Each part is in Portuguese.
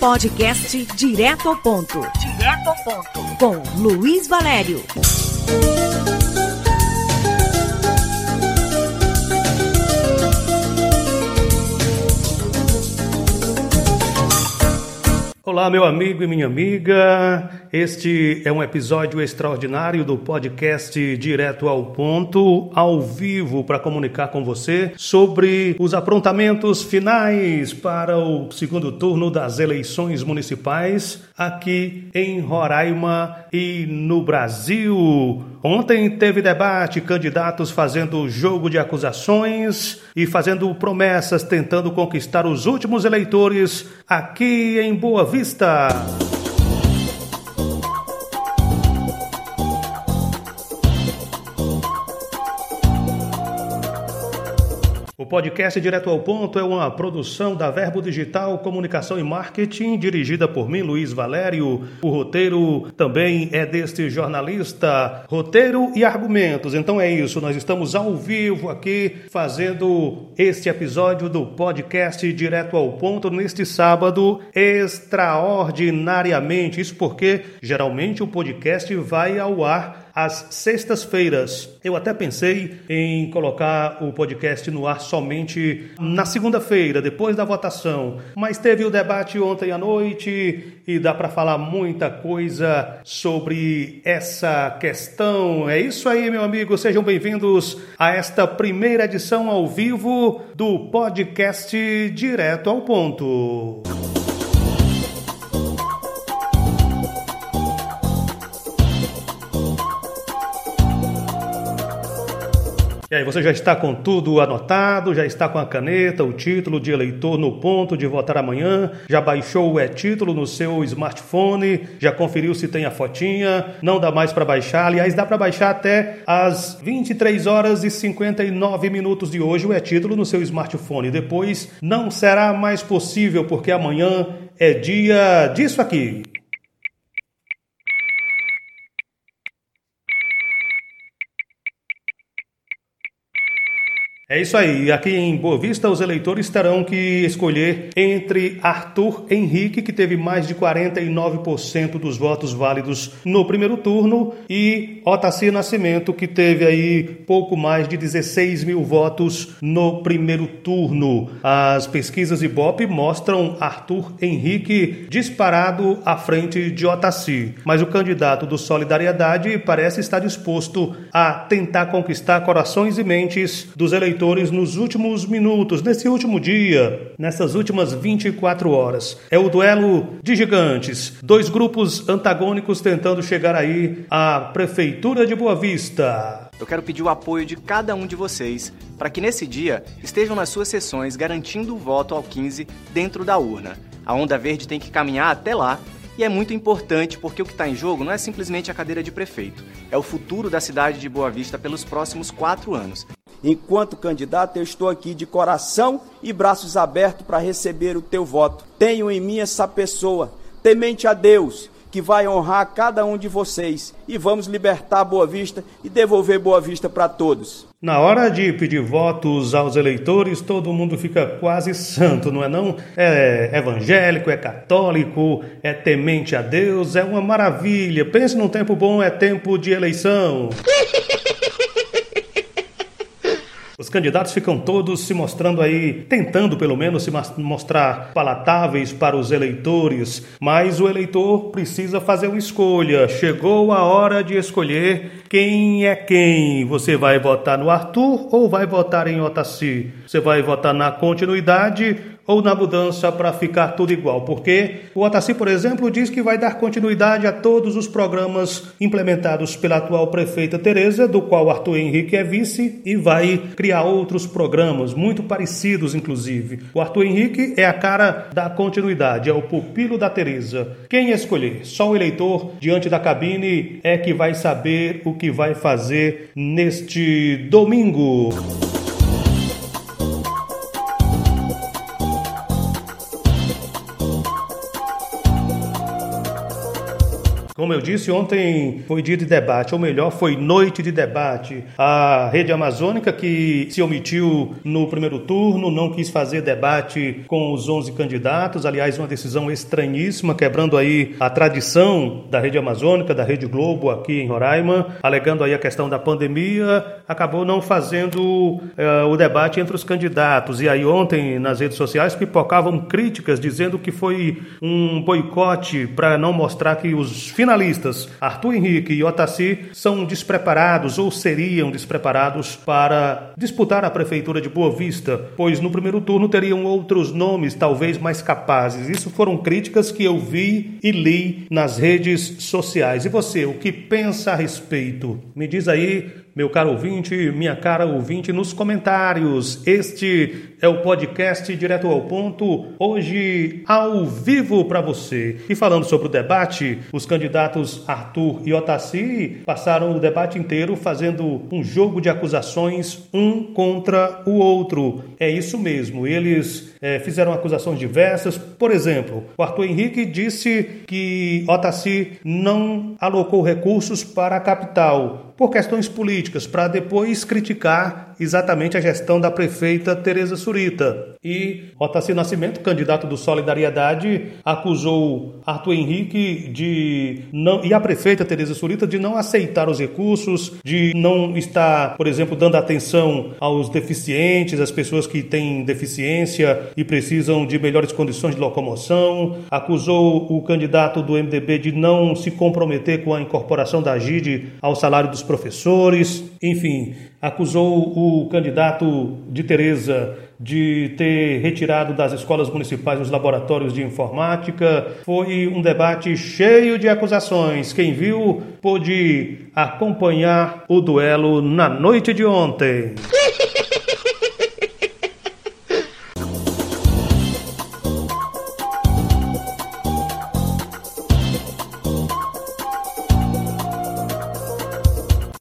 Podcast direto ao ponto. Direto ao ponto. Com Luiz Valério. Olá, meu amigo e minha amiga. Este é um episódio extraordinário do podcast Direto ao Ponto, ao vivo, para comunicar com você sobre os aprontamentos finais para o segundo turno das eleições municipais aqui em Roraima e no Brasil. Ontem teve debate, candidatos fazendo jogo de acusações e fazendo promessas, tentando conquistar os últimos eleitores aqui em Boa Vista. O podcast Direto ao Ponto é uma produção da Verbo Digital Comunicação e Marketing, dirigida por mim, Luiz Valério. O roteiro também é deste jornalista. Roteiro e argumentos. Então é isso, nós estamos ao vivo aqui fazendo este episódio do podcast Direto ao Ponto neste sábado, extraordinariamente. Isso porque geralmente o podcast vai ao ar às sextas-feiras. Eu até pensei em colocar o podcast no ar somente na segunda-feira, depois da votação, mas teve o debate ontem à noite e dá para falar muita coisa sobre essa questão. É isso aí, meu amigo. Sejam bem-vindos a esta primeira edição ao vivo do podcast Direto ao Ponto. E aí, você já está com tudo anotado, já está com a caneta, o título de eleitor no ponto de votar amanhã, já baixou o e-título no seu smartphone, já conferiu se tem a fotinha, não dá mais para baixar, aliás, dá para baixar até às 23 horas e 59 minutos de hoje o e-título no seu smartphone. Depois não será mais possível porque amanhã é dia disso aqui. É isso aí. Aqui em Boa Vista, os eleitores terão que escolher entre Arthur Henrique, que teve mais de 49% dos votos válidos no primeiro turno, e Otacir Nascimento, que teve aí pouco mais de 16 mil votos no primeiro turno. As pesquisas Ibope mostram Arthur Henrique disparado à frente de Otacir, mas o candidato do Solidariedade parece estar disposto a tentar conquistar corações e mentes dos eleitores eleitores nos últimos minutos, nesse último dia, nessas últimas 24 horas. É o duelo de gigantes, dois grupos antagônicos tentando chegar aí à Prefeitura de Boa Vista. Eu quero pedir o apoio de cada um de vocês para que nesse dia estejam nas suas sessões garantindo o voto ao 15 dentro da urna. A Onda Verde tem que caminhar até lá e é muito importante porque o que está em jogo não é simplesmente a cadeira de prefeito, é o futuro da cidade de Boa Vista pelos próximos quatro anos. Enquanto candidato, eu estou aqui de coração e braços abertos para receber o teu voto. Tenho em mim essa pessoa, temente a Deus, que vai honrar cada um de vocês e vamos libertar Boa Vista e devolver Boa Vista para todos. Na hora de pedir votos aos eleitores, todo mundo fica quase santo, não é não? É evangélico, é católico, é temente a Deus, é uma maravilha. Pense num tempo bom, é tempo de eleição. Os candidatos ficam todos se mostrando aí, tentando pelo menos se mostrar palatáveis para os eleitores, mas o eleitor precisa fazer uma escolha. Chegou a hora de escolher quem é quem. Você vai votar no Arthur ou vai votar em Otaci? Você vai votar na continuidade ou na mudança para ficar tudo igual? Porque o Otaci, por exemplo, diz que vai dar continuidade a todos os programas implementados pela atual prefeita Tereza, do qual Arthur Henrique é vice, e vai criar outros programas, muito parecidos, inclusive. O Arthur Henrique é a cara da continuidade, é o pupilo da Tereza. Quem escolher? Só o eleitor diante da cabine é que vai saber o que vai fazer neste domingo. Como eu disse, ontem foi dia de debate, ou melhor, foi noite de debate. A Rede Amazônica, que se omitiu no primeiro turno, não quis fazer debate com os 11 candidatos, aliás, uma decisão estranhíssima, quebrando aí a tradição da Rede Amazônica, da Rede Globo aqui em Roraima, alegando aí a questão da pandemia, acabou não fazendo uh, o debate entre os candidatos. E aí ontem, nas redes sociais, pipocavam críticas dizendo que foi um boicote para não mostrar que os finalistas, Arthur Henrique e Otaci, são despreparados ou seriam despreparados para disputar a prefeitura de Boa Vista, pois no primeiro turno teriam outros nomes talvez mais capazes. Isso foram críticas que eu vi e li nas redes sociais. E você, o que pensa a respeito? Me diz aí meu caro ouvinte, minha cara ouvinte, nos comentários. Este é o podcast Direto ao Ponto, hoje ao vivo para você. E falando sobre o debate, os candidatos Arthur e Otaci passaram o debate inteiro fazendo um jogo de acusações um contra o outro. É isso mesmo, eles é, fizeram acusações diversas. Por exemplo, o Arthur Henrique disse que Otaci não alocou recursos para a capital por questões políticas, para depois criticar exatamente a gestão da prefeita Tereza Surita. E Otacílio Nascimento, candidato do Solidariedade, acusou Arthur Henrique de não e a prefeita Tereza Surita de não aceitar os recursos, de não estar, por exemplo, dando atenção aos deficientes, às pessoas que têm deficiência e precisam de melhores condições de locomoção. Acusou o candidato do MDB de não se comprometer com a incorporação da GID ao salário dos professores. Enfim, acusou o candidato de Tereza de ter retirado das escolas municipais os laboratórios de informática. Foi um debate cheio de acusações. Quem viu pôde acompanhar o duelo na noite de ontem.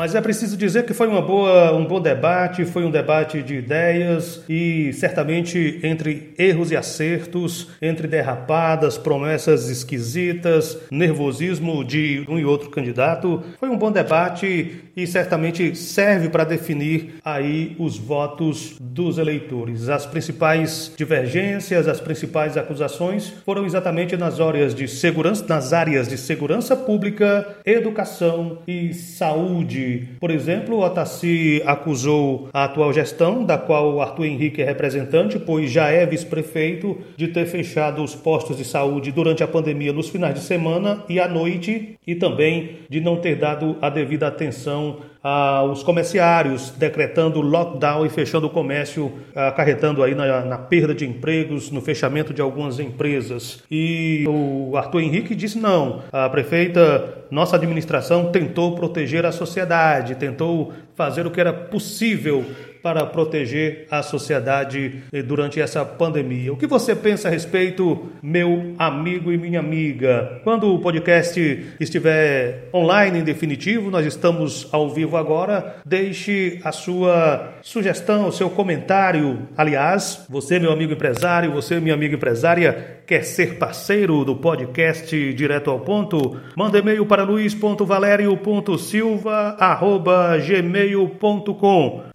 Mas é preciso dizer que foi uma boa, um bom debate, foi um debate de ideias e certamente entre erros e acertos, entre derrapadas, promessas esquisitas, nervosismo de um e outro candidato, foi um bom debate e certamente serve para definir aí os votos dos eleitores. As principais divergências, as principais acusações foram exatamente nas áreas de segurança, nas áreas de segurança pública, educação e saúde por exemplo, o Otaci acusou a atual gestão, da qual o Arthur Henrique é representante, pois já é vice-prefeito, de ter fechado os postos de saúde durante a pandemia nos finais de semana e à noite, e também de não ter dado a devida atenção aos comerciários, decretando lockdown e fechando o comércio, acarretando aí na, na, perda de empregos, no fechamento de algumas empresas. E o Arthur Henrique disse não, a prefeita, nossa administração tentou proteger a sociedade, tentou fazer o que era possível para proteger a sociedade eh, durante essa pandemia. O que você pensa a respeito, meu amigo e minha amiga? Quando o podcast estiver online em definitivo, nós estamos ao vivo agora, deixe a sua sugestão, o seu comentário. Aliás, você, meu amigo empresário, você, minha amiga empresária, quer ser parceiro do podcast Direto ao Ponto? Manda e-mail para luiz.valério.silva.gmail.com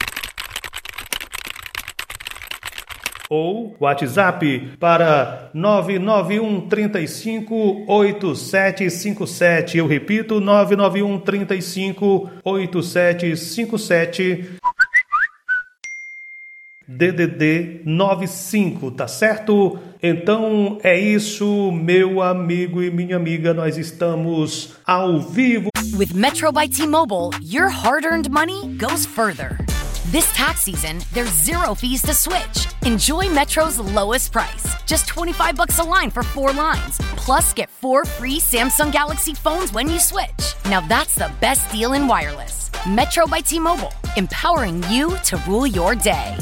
ou WhatsApp para 991 35 8757. Eu repito, 991 35 8757. DDD 95, tá certo? Então é isso, meu amigo e minha amiga, nós estamos ao vivo. With Metro by T-Mobile, your hard-earned money goes further. This tax season, there's zero fees to switch. Enjoy Metro's lowest price, just 25 bucks a line for 4 lines. Plus get 4 free Samsung Galaxy phones when you switch. Now that's the best deal in wireless. Metro by T-Mobile, empowering you to rule your day.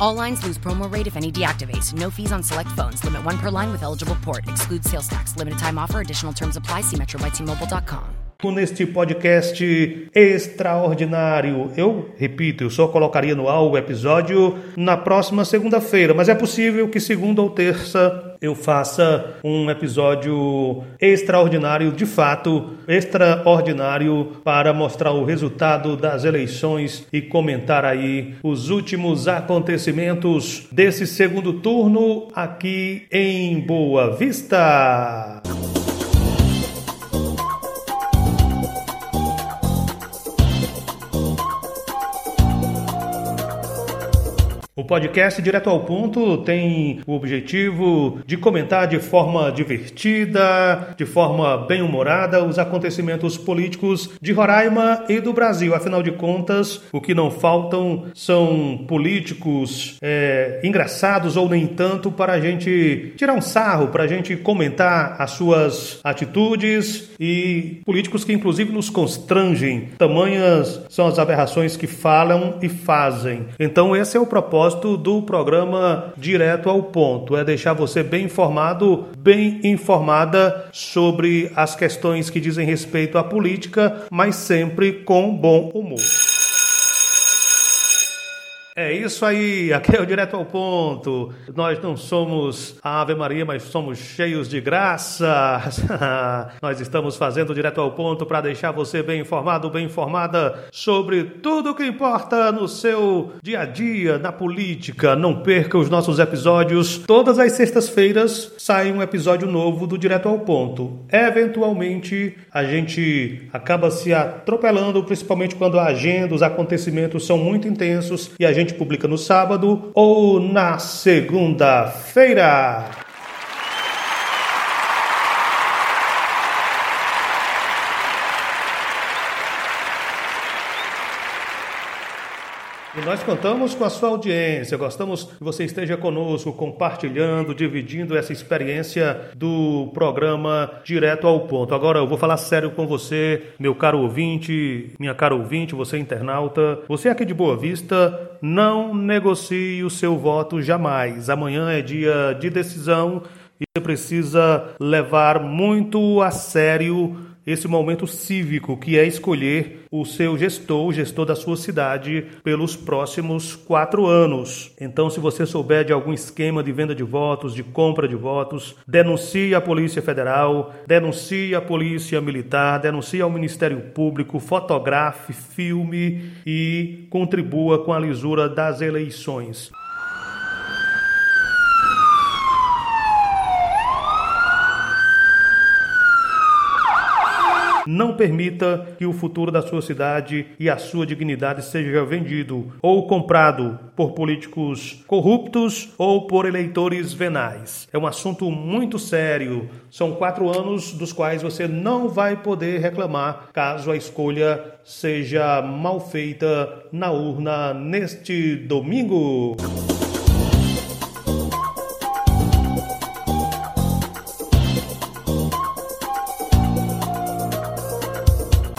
All lines lose promo rate if any deactivates. No fees on select phones. Limit 1 per line with eligible port. Excludes sales tax. Limited time offer. Additional terms apply. See metrobytmobile.com. neste podcast extraordinário. Eu repito, eu só colocaria no ar o episódio na próxima segunda-feira, mas é possível que segunda ou terça eu faça um episódio extraordinário, de fato, extraordinário para mostrar o resultado das eleições e comentar aí os últimos acontecimentos desse segundo turno aqui em Boa Vista. O podcast Direto ao Ponto tem o objetivo de comentar de forma divertida, de forma bem-humorada, os acontecimentos políticos de Roraima e do Brasil. Afinal de contas, o que não faltam são políticos é, engraçados ou nem tanto para a gente tirar um sarro, para a gente comentar as suas atitudes e políticos que, inclusive, nos constrangem. Tamanhas são as aberrações que falam e fazem. Então, esse é o propósito propósito do programa Direto ao Ponto. É deixar você bem informado, bem informada sobre as questões que dizem respeito à política, mas sempre com bom humor. É isso aí, aqui é o Direto ao Ponto. Nós não somos a Ave Maria, mas somos cheios de graça. Nós estamos fazendo Direto ao Ponto para deixar você bem informado, bem informada sobre tudo o que importa no seu dia a dia, na política. Não perca os nossos episódios. Todas as sextas-feiras sai um episódio novo do Direto ao Ponto. Eventualmente, a gente acaba se atropelando, principalmente quando a agenda, os acontecimentos são muito intensos e a gente gente publica no sábado ou na segunda-feira. E nós contamos com a sua audiência, gostamos que você esteja conosco, compartilhando, dividindo essa experiência do programa Direto ao Ponto. Agora eu vou falar sério com você, meu caro ouvinte, minha cara ouvinte, você internauta, você aqui de Boa Vista, não negocie o seu voto jamais. Amanhã é dia de decisão e você precisa levar muito a sério esse momento cívico que é escolher o seu gestor, o gestor da sua cidade, pelos próximos quatro anos. Então, se você souber de algum esquema de venda de votos, de compra de votos, denuncie a Polícia Federal, denuncie a Polícia Militar, denuncie ao Ministério Público, fotografe, filme e contribua com a lisura das eleições. Não permita que o futuro da sua cidade e a sua dignidade seja vendido ou comprado por políticos corruptos ou por eleitores venais. É um assunto muito sério. São quatro anos dos quais você não vai poder reclamar caso a escolha seja mal feita na urna neste domingo.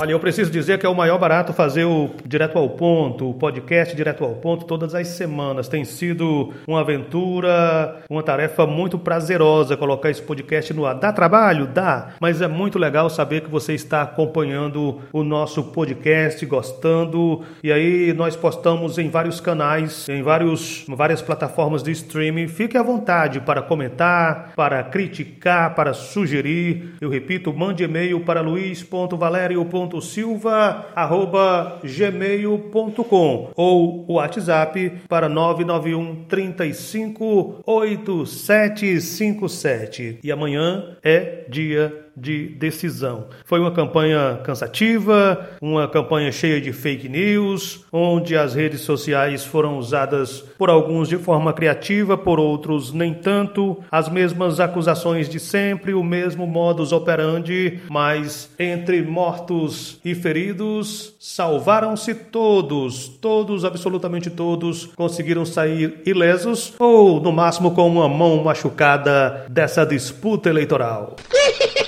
Olha, eu preciso dizer que é o maior barato fazer o Direto ao Ponto, o podcast Direto ao Ponto, todas as semanas. Tem sido uma aventura, uma tarefa muito prazerosa colocar esse podcast no ar. Dá trabalho? Dá, mas é muito legal saber que você está acompanhando o nosso podcast, gostando. E aí nós postamos em vários canais, em vários, várias plataformas de streaming. Fique à vontade para comentar, para criticar, para sugerir. Eu repito, mande e-mail para luiz.valério.com silva@gmail.com ou o WhatsApp para 991 35 8757. E amanhã é dia de decisão. Foi uma campanha cansativa, uma campanha cheia de fake news, onde as redes sociais foram usadas por alguns de forma criativa, por outros nem tanto, as mesmas acusações de sempre, o mesmo modus operandi, mas entre mortos e feridos, salvaram-se todos, todos, absolutamente todos, conseguiram sair ilesos ou no máximo com uma mão machucada dessa disputa eleitoral.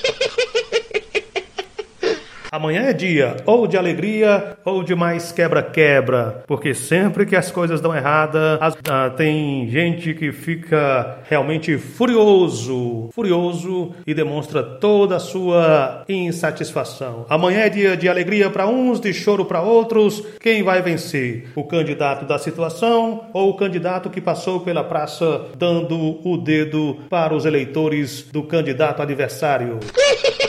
Amanhã é dia ou de alegria ou de mais quebra-quebra, porque sempre que as coisas dão errada, as, ah, tem gente que fica realmente furioso, furioso e demonstra toda a sua insatisfação. Amanhã é dia de alegria para uns, de choro para outros. Quem vai vencer? O candidato da situação ou o candidato que passou pela praça dando o dedo para os eleitores do candidato adversário?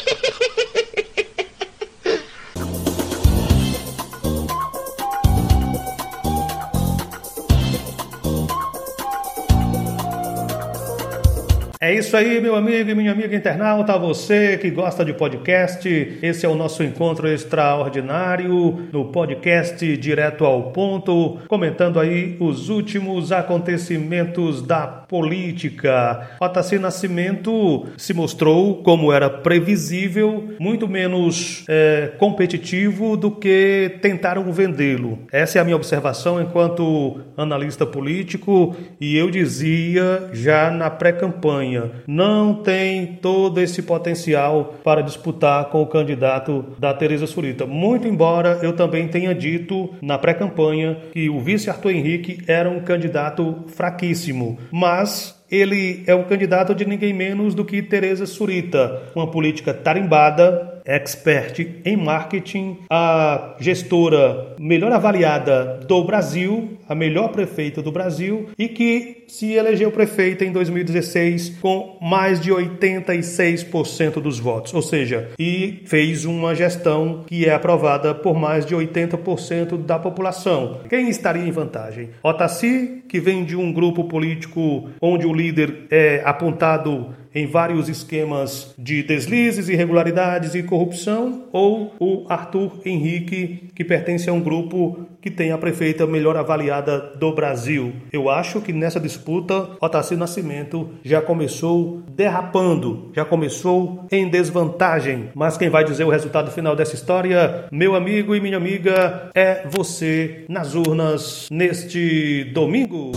É isso aí, meu amigo e minha amiga internauta, você que gosta de podcast. Esse é o nosso encontro extraordinário no podcast Direto ao Ponto, comentando aí os últimos acontecimentos da política. Otacílio Nascimento se mostrou, como era previsível, muito menos é, competitivo do que tentaram vendê-lo. Essa é a minha observação enquanto analista político e eu dizia já na pré-campanha não tem todo esse potencial para disputar com o candidato da Tereza Surita. Muito embora eu também tenha dito na pré-campanha que o vice Arthur Henrique era um candidato fraquíssimo, mas ele é o candidato de ninguém menos do que Tereza Surita, uma política tarimbada, expert em marketing, a gestora melhor avaliada do Brasil, a melhor prefeita do Brasil e que se elegeu prefeita em 2016 com mais de 86% dos votos, ou seja, e fez uma gestão que é aprovada por mais de 80% da população. Quem estaria em vantagem? Otaci, que vem de um grupo político onde o líder é apontado em vários esquemas de deslizes, irregularidades e corrupção, ou o Arthur Henrique, que pertence a um grupo que tem a prefeita melhor avaliada do Brasil. Eu acho que nessa disputa, Otacílio Nascimento já começou derrapando, já começou em desvantagem. Mas quem vai dizer o resultado final dessa história, meu amigo e minha amiga, é você nas urnas neste domingo.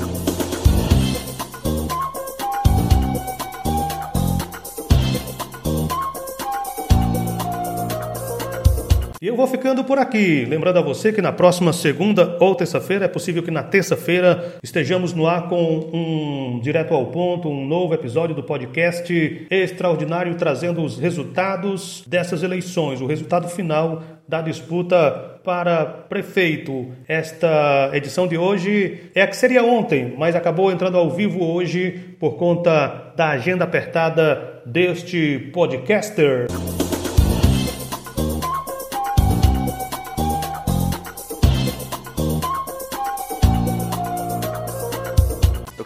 Eu vou ficando por aqui. Lembrando a você que na próxima segunda ou terça-feira, é possível que na terça-feira estejamos no ar com um direto ao ponto, um novo episódio do podcast extraordinário trazendo os resultados dessas eleições, o resultado final da disputa para prefeito. Esta edição de hoje é a que seria ontem, mas acabou entrando ao vivo hoje por conta da agenda apertada deste podcaster.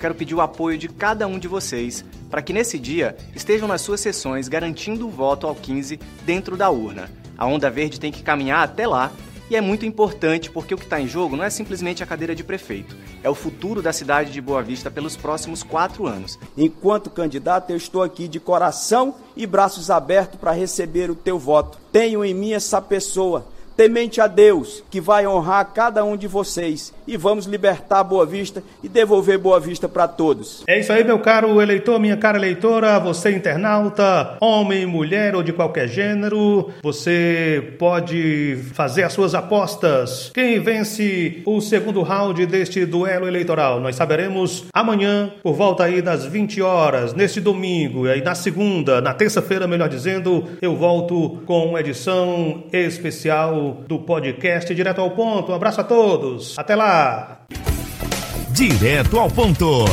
Quero pedir o apoio de cada um de vocês para que nesse dia estejam nas suas sessões garantindo o voto ao 15 dentro da urna. A Onda Verde tem que caminhar até lá e é muito importante porque o que está em jogo não é simplesmente a cadeira de prefeito, é o futuro da cidade de Boa Vista pelos próximos quatro anos. Enquanto candidato, eu estou aqui de coração e braços abertos para receber o teu voto. Tenho em mim essa pessoa temente a Deus, que vai honrar cada um de vocês. E vamos libertar Boa Vista e devolver Boa Vista para todos. É isso aí, meu caro eleitor, minha cara eleitora, você internauta, homem, mulher ou de qualquer gênero, você pode fazer as suas apostas. Quem vence o segundo round deste duelo eleitoral? Nós saberemos amanhã, por volta aí das 20 horas, neste domingo, e aí na segunda, na terça-feira, melhor dizendo, eu volto com uma edição especial do podcast Direto ao Ponto. Um abraço a todos. Até lá. Direto ao Ponto.